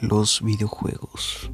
los videojuegos.